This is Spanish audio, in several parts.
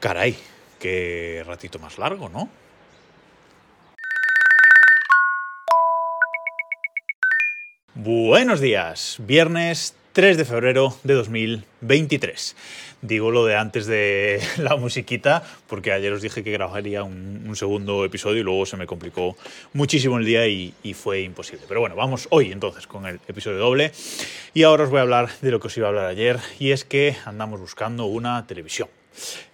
Caray, qué ratito más largo, ¿no? Buenos días, viernes 3 de febrero de 2023. Digo lo de antes de la musiquita porque ayer os dije que grabaría un, segundo episodio y luego se me complicó muchísimo el día y, fue imposible. Pero bueno, vamos hoy entonces con el episodio doble y ahora os voy a hablar de lo que os iba a hablar ayer y es que andamos buscando una televisión.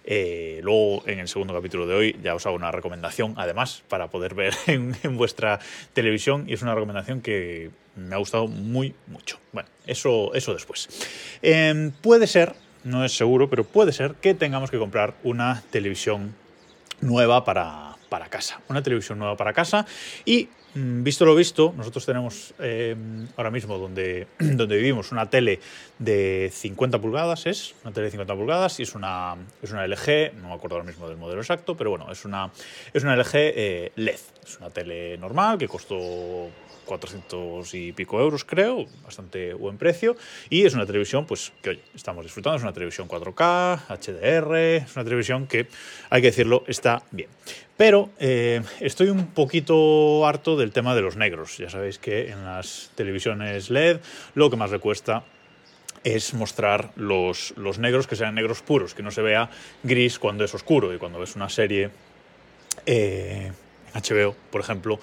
Eh, luego, en el segundo capítulo de hoy, ya os hago una recomendación, además, para poder ver en, vuestra televisión. Y es una recomendación que me ha gustado muy mucho. Bueno, eso, eso después. Em, puede ser, no es seguro, pero puede ser que tengamos que comprar una televisión nueva para, para casa. Una televisión nueva para casa y visto lo visto, nosotros tenemos eh, ahora mismo donde, donde vivimos una tele de 50 pulgadas, es una tele de 50 pulgadas y es una, es una LG, no me acuerdo ahora mismo del modelo exacto, pero bueno, es una, es una LG eh, LED. Es una tele normal que costó 400 y pico euros, creo, bastante buen precio. Y es una televisión, pues, que hoy estamos disfrutando. Es una televisión 4K, HDR, es una televisión que, hay que decirlo, está bien. Pero eh, estoy un poquito harto del tema de los negros. Ya sabéis que en las televisiones LED lo que más le cuesta es mostrar los, los negros que sean negros puros, que no se vea gris cuando es oscuro y cuando ves una serie eh, HBO, por ejemplo,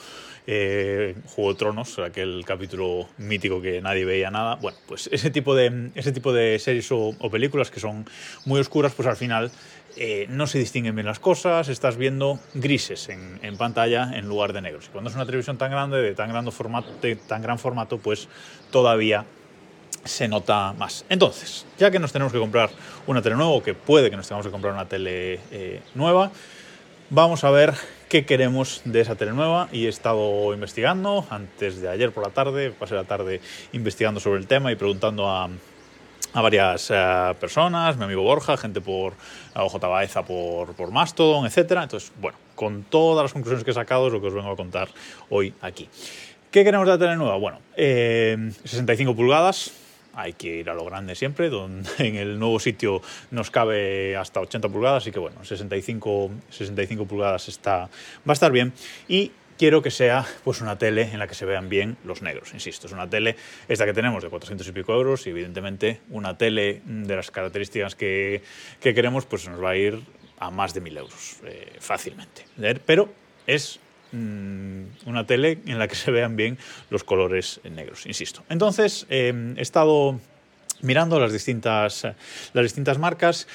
eh, Juego de Tronos, aquel capítulo mítico que nadie veía nada. Bueno, pues ese tipo de, ese tipo de series o, películas que son muy oscuras, pues al final eh, no se distinguen bien las cosas, estás viendo grises en, pantalla en lugar de negros. Cuando es una televisión tan grande, de tan, grande formato, de tan gran formato, pues todavía se nota más. Entonces, ya que nos tenemos que comprar una tele nueva, o que puede que nos tengamos que comprar una tele eh, nueva, vamos a ver qué queremos de esa tele nueva y he estado investigando antes de ayer por la tarde, pasé la tarde investigando sobre el tema y preguntando a, varias eh, personas, mi amigo Borja, gente por OJ Baeza por, por Mastodon, etc. Entonces, bueno, con todas las conclusiones que he sacado es lo que os vengo a contar hoy aquí. ¿Qué queremos de la tele nueva? Bueno, 65 eh, pulgadas, hay que ir a lo grande siempre, donde en el nuevo sitio nos cabe hasta 80 pulgadas, así que bueno, 65, 65 pulgadas está, va a estar bien. Y quiero que sea pues una tele en la que se vean bien los negros, insisto, es una tele esta que tenemos de 400 y pico euros y evidentemente una tele de las características que, que queremos pues nos va a ir a más de 1.000 euros eh, fácilmente. Pero es Mm, una tele en la que se vean bien los colores negros, insisto. Entonces, eh, he estado mirando las distintas, las distintas marcas.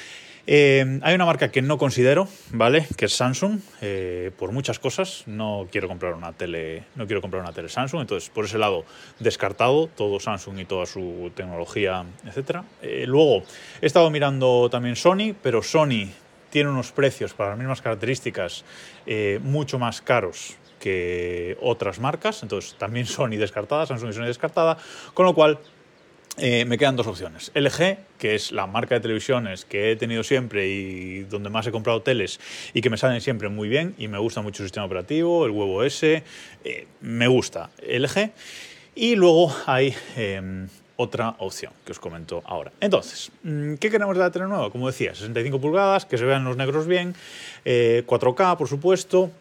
Eh, hay una marca que no considero, ¿vale? Que es Samsung, eh, por muchas cosas. No quiero comprar una tele, no quiero comprar una tele Samsung, entonces por ese lado descartado todo Samsung y toda su tecnología, etcétera. luego he estado mirando también Sony, pero Sony tiene unos precios para las mismas características eh, mucho más caros que otras marcas, entonces también Sony descartada, Samsung y Sony descartada, con lo cual eh, me quedan dos opciones. LG, que es la marca de televisiones que he tenido siempre y donde más he comprado teles y que me salen siempre muy bien y me gusta mucho el sistema operativo, el huevo S, eh, me gusta LG. Y luego hay em, otra opción que os comento ahora. Entonces, mm, ¿qué queremos de la tele nueva? Como decía, 65 pulgadas, que se vean los negros bien, 4K, eh, por supuesto,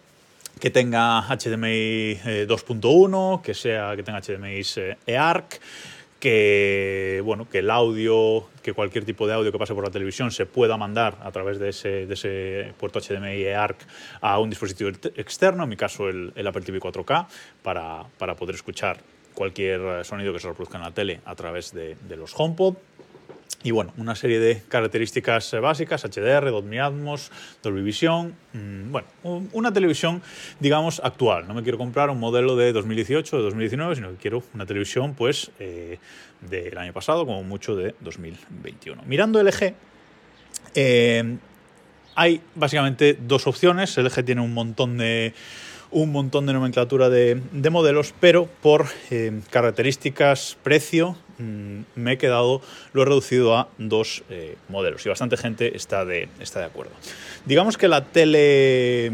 que tenga HDMI 2.1, eh, que sea que tenga HDMI eARC, que bueno, que el audio, que cualquier tipo de audio que pase por la televisión se pueda mandar a través de ese, de ese puerto HDMI eARC a un dispositivo externo, en mi caso el, el Apple TV 4K, para, para poder escuchar cualquier sonido que se reproduzca en la tele a través de, los HomePod. Y bueno, una serie de características básicas, HDR, Dolby Atmos, Dolby Vision, mm, bueno, una televisión, digamos, actual. No me quiero comprar un modelo de 2018 o de 2019, sino que quiero una televisión, pues, eh, del año pasado, como mucho de 2021. Mirando LG, eh, hay básicamente dos opciones. LG tiene un montón de un montón de nomenclatura de, modelos, pero por eh, características, precio, me he quedado, lo he reducido a dos eh, modelos y bastante gente está de, está de acuerdo. Digamos que la tele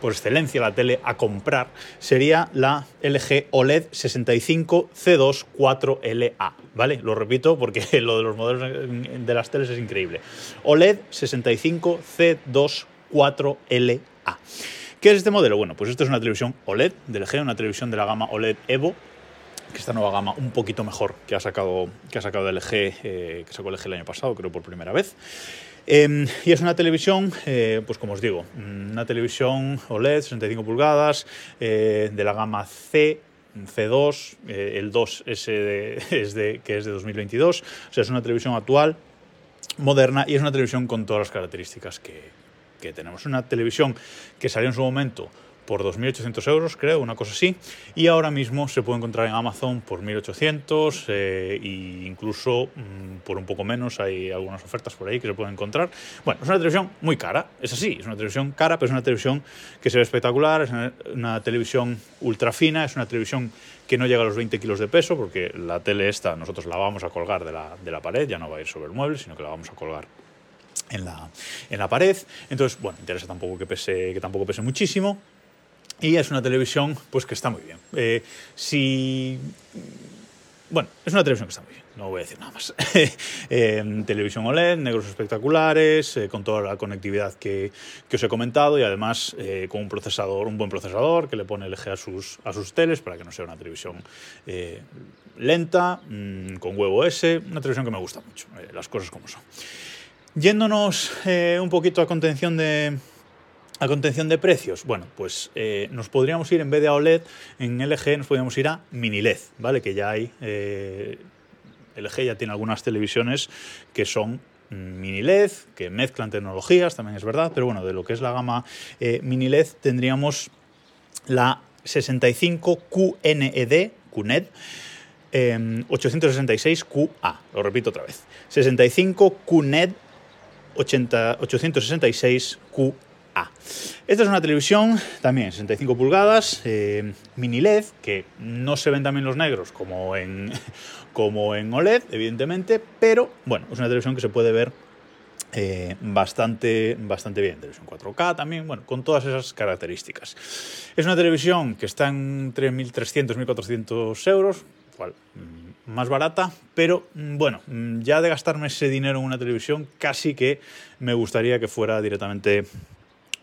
por excelencia la tele a comprar sería la LG OLED 65 C2 4LA, ¿vale? Lo repito porque lo de los modelos de las teles es increíble. OLED 65 C2 4LA. ¿Qué es este modelo? Bueno, pues esto es una televisión OLED de LG, una televisión de la gama OLED Evo, que esta nueva gama un poquito mejor que ha sacado, que ha sacado LG, eh, que sacó LG el año pasado, creo por primera vez. Em, y es una televisión, eh, pues como os digo, una televisión OLED 65 pulgadas eh, de la gama C, C2, el 2 es de, que es de 2022, o sea, es una televisión actual, moderna y es una televisión con todas las características que, que tenemos. Una televisión que salió en su momento por 2.800 euros, creo, una cosa así, y ahora mismo se puede encontrar en Amazon por 1.800 e incluso mm, por un poco menos, hay algunas ofertas por ahí que se pueden encontrar. Bueno, es una televisión muy cara, es así, es una televisión cara, pero es una televisión que se ve espectacular, es una, televisión ultra fina, es una televisión que no llega a los 20 kilos de peso, porque la tele esta nosotros la vamos a colgar de la, de la pared, ya no va a ir sobre el mueble, sino que la vamos a colgar en la, en la pared. Entonces, bueno, interesa tampoco que pese, que tampoco pese muchísimo. Y es una televisión pues que está muy bien. Eh, si bueno, es una televisión que está muy bien, no voy a decir nada más. eh, televisión OLED, negros espectaculares, eh, con toda la conectividad que, que, os he comentado y además eh, con un procesador, un buen procesador que le pone LG a sus, a sus teles para que no sea una televisión lenta, mmm, con huevo S, una televisión que me gusta mucho, las cosas como son. Yéndonos un poquito a contención de, a contención de precios, bueno, pues eh, nos podríamos ir en vez de OLED, en LG nos podríamos ir a mini LED, ¿vale? Que ya hay, eh, LG ya tiene algunas televisiones que son mm, mini LED, que mezclan tecnologías, también es verdad, pero bueno, de lo que es la gama eh, mini LED tendríamos la 65QNED, QNED, 866QA, lo repito otra vez, 65QNED 866QA. Esta es una televisión también 65 pulgadas, eh, mini LED, que no se ven también los negros como en, como en OLED, evidentemente, pero bueno, es una televisión que se puede ver eh, bastante, bastante bien. Televisión 4K también, bueno, con todas esas características. Es una televisión que está en 3.300, 1.400 euros, cual mm, más barata, pero mm, bueno, mm, ya de gastarme ese dinero en una televisión, casi que me gustaría que fuera directamente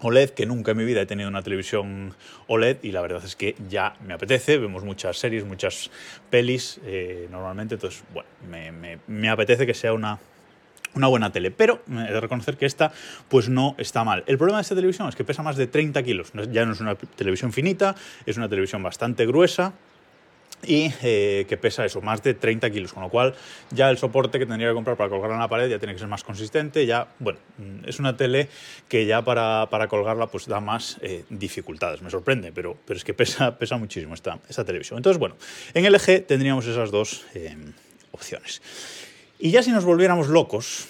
OLED, que nunca en mi vida he tenido una televisión OLED y la verdad es que ya me apetece, vemos muchas series, muchas pelis eh, normalmente, entonces bueno, me, me, apetece que sea una, una buena tele, pero he de reconocer que esta pues no está mal. El problema de esta televisión es que pesa más de 30 kilos, ya no es una televisión finita, es una televisión bastante gruesa, y eh, que pesa eso, más de 30 kilos, con lo cual ya el soporte que tendría que comprar para colgarla en la pared ya tiene que ser más consistente, ya, bueno, mm, es una tele que ya para, para colgarla pues da más eh, dificultades, me sorprende, pero, pero es que pesa, pesa muchísimo esta, esta televisión. Entonces, bueno, en LG tendríamos esas dos eh, opciones. Y ya si nos volviéramos locos,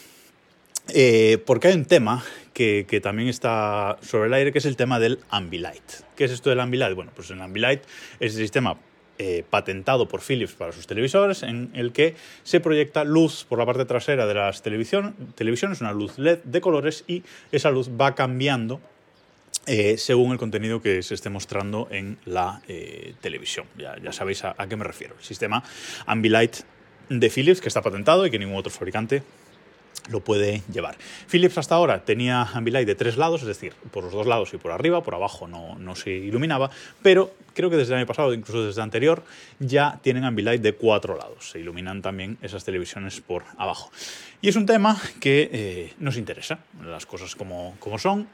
porque hay un tema que, que, también está sobre el aire, que es el tema del Ambilight. ¿Qué es esto del Ambilight? Bueno, pues el Ambilight es el sistema eh, patentado por Philips para sus televisores, en el que se proyecta luz por la parte trasera de las televisión, televisiones, una luz LED de colores, y esa luz va cambiando eh, según el contenido que se esté mostrando en la eh, televisión. Ya, ya sabéis a, a, qué me refiero. El sistema Ambilight de Philips, que está patentado y que ningún otro fabricante lo puede llevar. Philips hasta ahora tenía Ambilight de tres lados, es decir, por los dos lados y por arriba, por abajo no, no se iluminaba, pero creo que desde el año pasado, incluso desde el anterior, ya tienen Ambilight de cuatro lados, se iluminan también esas televisiones por abajo. Y es un tema que eh, nos interesa, las cosas como, como son,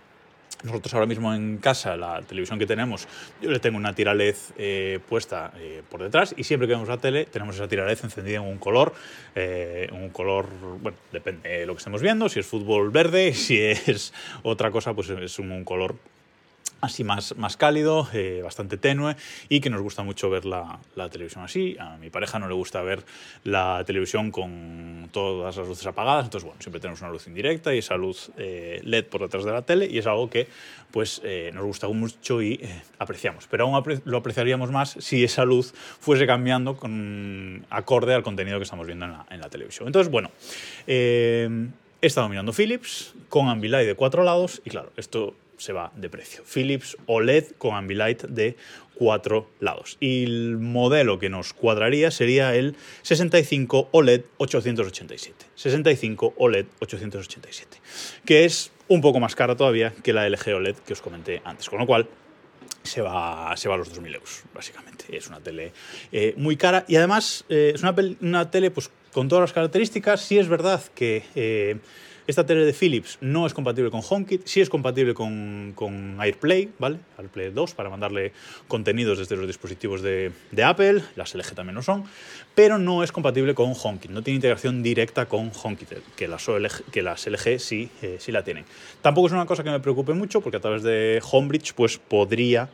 nosotros ahora mismo en casa, la televisión que tenemos, yo le tengo una tira LED eh, puesta eh, por detrás y siempre que vemos la tele tenemos esa tira LED encendida en un color, eh, un color, bueno, depende de lo que estemos viendo, si es fútbol verde, si es otra cosa, pues es un color así más, más cálido, eh, bastante tenue y que nos gusta mucho ver la, la, televisión así. A mi pareja no le gusta ver la televisión con todas las luces apagadas, entonces bueno, siempre tenemos una luz indirecta y esa luz eh, LED por detrás de la tele y es algo que pues eh, nos gusta mucho y apreciamos. Pero aún lo apreciaríamos más si esa luz fuese cambiando con acorde al contenido que estamos viendo en la, en la televisión. Entonces bueno, he estado mirando Philips con Ambilight de cuatro lados y claro, esto se va de precio. Philips OLED con Ambilight de cuatro lados. Y el modelo que nos cuadraría sería el 65 OLED 887. 65 OLED 887, que es un poco más cara todavía que la LG OLED que os comenté antes. Con lo cual, se va, se va a los 2.000 euros, básicamente. Es una tele eh, muy cara y además eh, es una, una, tele pues, con todas las características. Sí es verdad que eh, esta tele de Philips no es compatible con HomeKit, sí es compatible con, AirPlay, ¿vale? AirPlay 2 para mandarle contenidos desde los dispositivos de, Apple, las LG también lo son, pero no es compatible con HomeKit, no tiene integración directa con HomeKit, que las, OLG, que las LG sí, eh, sí la tienen. Tampoco es una cosa que me preocupe mucho porque a través de Homebridge pues podría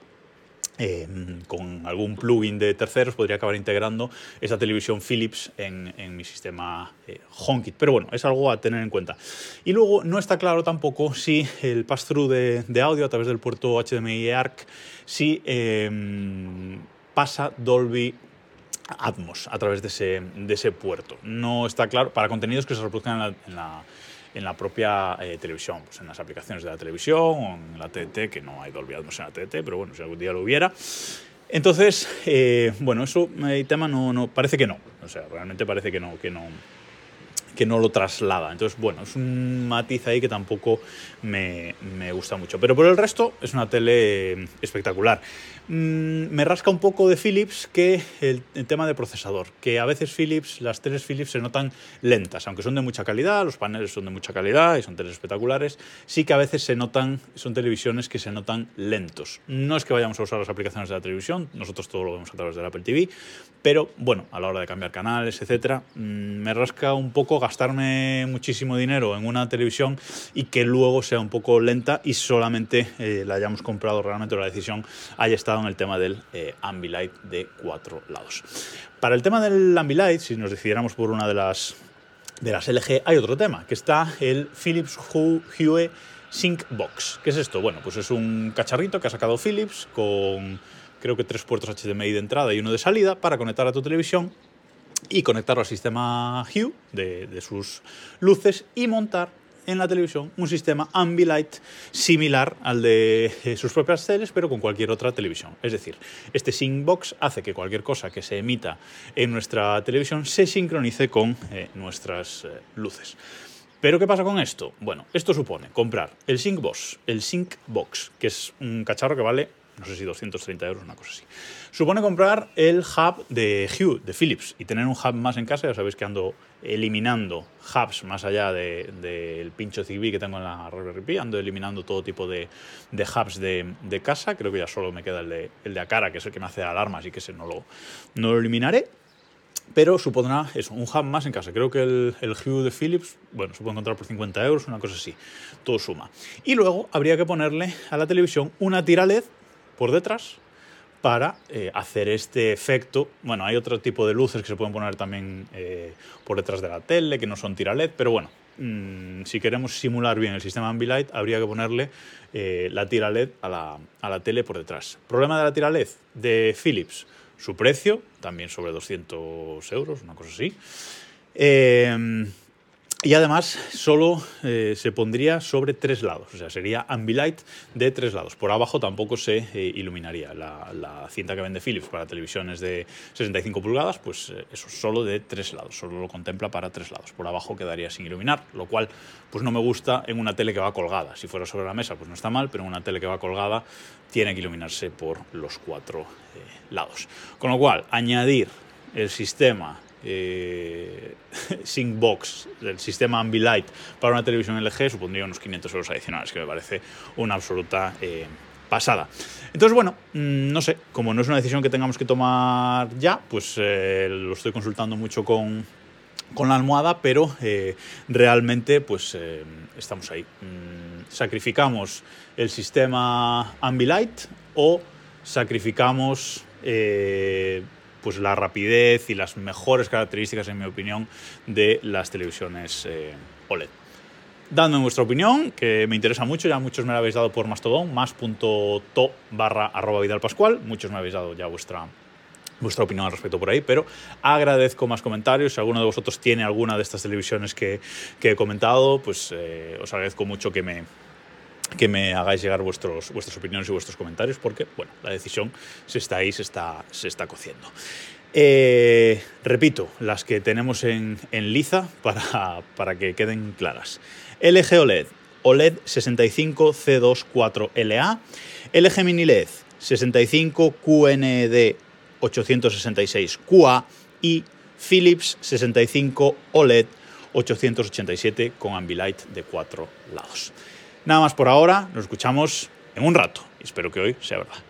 eh, con algún plugin de terceros podría acabar integrando esa televisión Philips en, mi sistema eh, HomeKit. Pero bueno, es algo a tener en cuenta. Y luego no está claro tampoco si el pass-through de, audio a través del puerto HDMI ARC, si eh, pasa Dolby Atmos a través de ese, puerto. No está claro para contenidos que se reproduzcan en la en la propia eh, televisión, pues en las aplicaciones de la televisión o en la TDT, que no hay Dolby Atmos en la TDT, pero bueno, si algún día lo hubiera. Entonces, eh, bueno, eso, el tema no, no, parece que no, o sea, realmente parece que no, que no, que no lo traslada. Entonces, bueno, es un matiz ahí que tampoco me, gusta mucho. Pero por el resto, es una tele espectacular. Mm, me rasca un poco de Philips que el, el, tema de procesador, que a veces Philips, las teles Philips se notan lentas, aunque son de mucha calidad, los paneles son de mucha calidad y son teles espectaculares, sí que a veces se notan, son televisiones que se notan lentos. No es que vayamos a usar las aplicaciones de la televisión, nosotros todo lo vemos a través del Apple TV, pero bueno, a la hora de cambiar canales, etcétera, mm, me rasca un poco gastarme muchísimo dinero en una televisión y que luego sea un poco lenta y solamente eh, la hayamos comprado realmente la decisión haya estado en el tema del eh, Ambilight de cuatro lados. Para el tema del Ambilight, si nos decidiéramos por una de las, de las LG, hay otro tema, que está el Philips Hue Sync Box. ¿Qué es esto? Bueno, pues es un cacharrito que ha sacado Philips con creo que tres puertos HDMI de entrada y uno de salida para conectar a tu televisión y conectarlo al sistema Hue de, sus luces y montar en la televisión un sistema Ambilight similar al de eh, sus propias teles, pero con cualquier otra televisión. Es decir, este Syncbox hace que cualquier cosa que se emita en nuestra televisión se sincronice con eh, nuestras eh, luces. ¿Pero qué pasa con esto? Bueno, esto supone comprar el Syncbox, el Syncbox, que es un cacharro que vale no sé si 230 euros, una cosa así. Supone comprar el hub de Hue, de Philips, y tener un hub más en casa. Ya sabéis que ando eliminando hubs más allá del de, pincho Zigbee que tengo en la Raspberry Pi. Ando eliminando todo tipo de, hubs de, casa. Creo que ya solo me queda el de, el de Acara, que es el que me hace alarmas y que ese no lo, no lo eliminaré. Pero supondrá eso, un hub más en casa. Creo que el, el Hue de Philips, bueno, se puede encontrar por 50 euros, una cosa así. Todo suma. Y luego habría que ponerle a la televisión una tira LED por detrás para eh, hacer este efecto. Bueno, hay otro tipo de luces que se pueden poner también eh, por detrás de la tele, que no son tira LED, pero bueno, mmm, si queremos simular bien el sistema Ambilight, habría que ponerle eh, la tira LED a la, a la, tele por detrás. Problema de la tira LED de Philips, su precio, también sobre 200 euros, una cosa así. Y además solo eh, se pondría sobre tres lados, o sea, sería Ambilight de tres lados. Por abajo tampoco se eh, iluminaría. La, la, cinta que vende Philips para televisiones de 65 pulgadas, pues eh, eso solo de tres lados, solo lo contempla para tres lados. Por abajo quedaría sin iluminar, lo cual pues no me gusta en una tele que va colgada. Si fuera sobre la mesa, pues no está mal, pero en una tele que va colgada tiene que iluminarse por los cuatro lados. Con lo cual, añadir el sistema eh, Syncbox del sistema Ambilight para una televisión LG supondría unos 500 euros adicionales, que me parece una absoluta eh, pasada. Entonces, bueno, mm, no sé, como no es una decisión que tengamos que tomar ya, pues eh, lo estoy consultando mucho con, con la almohada, pero eh, realmente pues estamos ahí. Mm, sacrificamos el sistema Ambilight o sacrificamos pues la rapidez y las mejores características, en mi opinión, de las televisiones eh, OLED. Dadme vuestra opinión, que me interesa mucho, ya muchos me la habéis dado por Mastodon, más.to barra arroba Vidal Pascual, muchos me habéis dado ya vuestra, vuestra opinión al respecto por ahí, pero agradezco más comentarios. Si alguno de vosotros tiene alguna de estas televisiones que, que he comentado, pues eh, os agradezco mucho que me, que me hagáis llegar vuestros, vuestras opiniones y vuestros comentarios, porque bueno, la decisión se está ahí, se está, se está cociendo. Eh, repito, las que tenemos en, en liza para, para, que queden claras. LG OLED, OLED 65C24LA, LG Mini LED 65QND 866QA y Philips 65 OLED 887 con Ambilight de cuatro lados. Nada más por ahora, nos escuchamos en un rato espero que hoy sea verdad.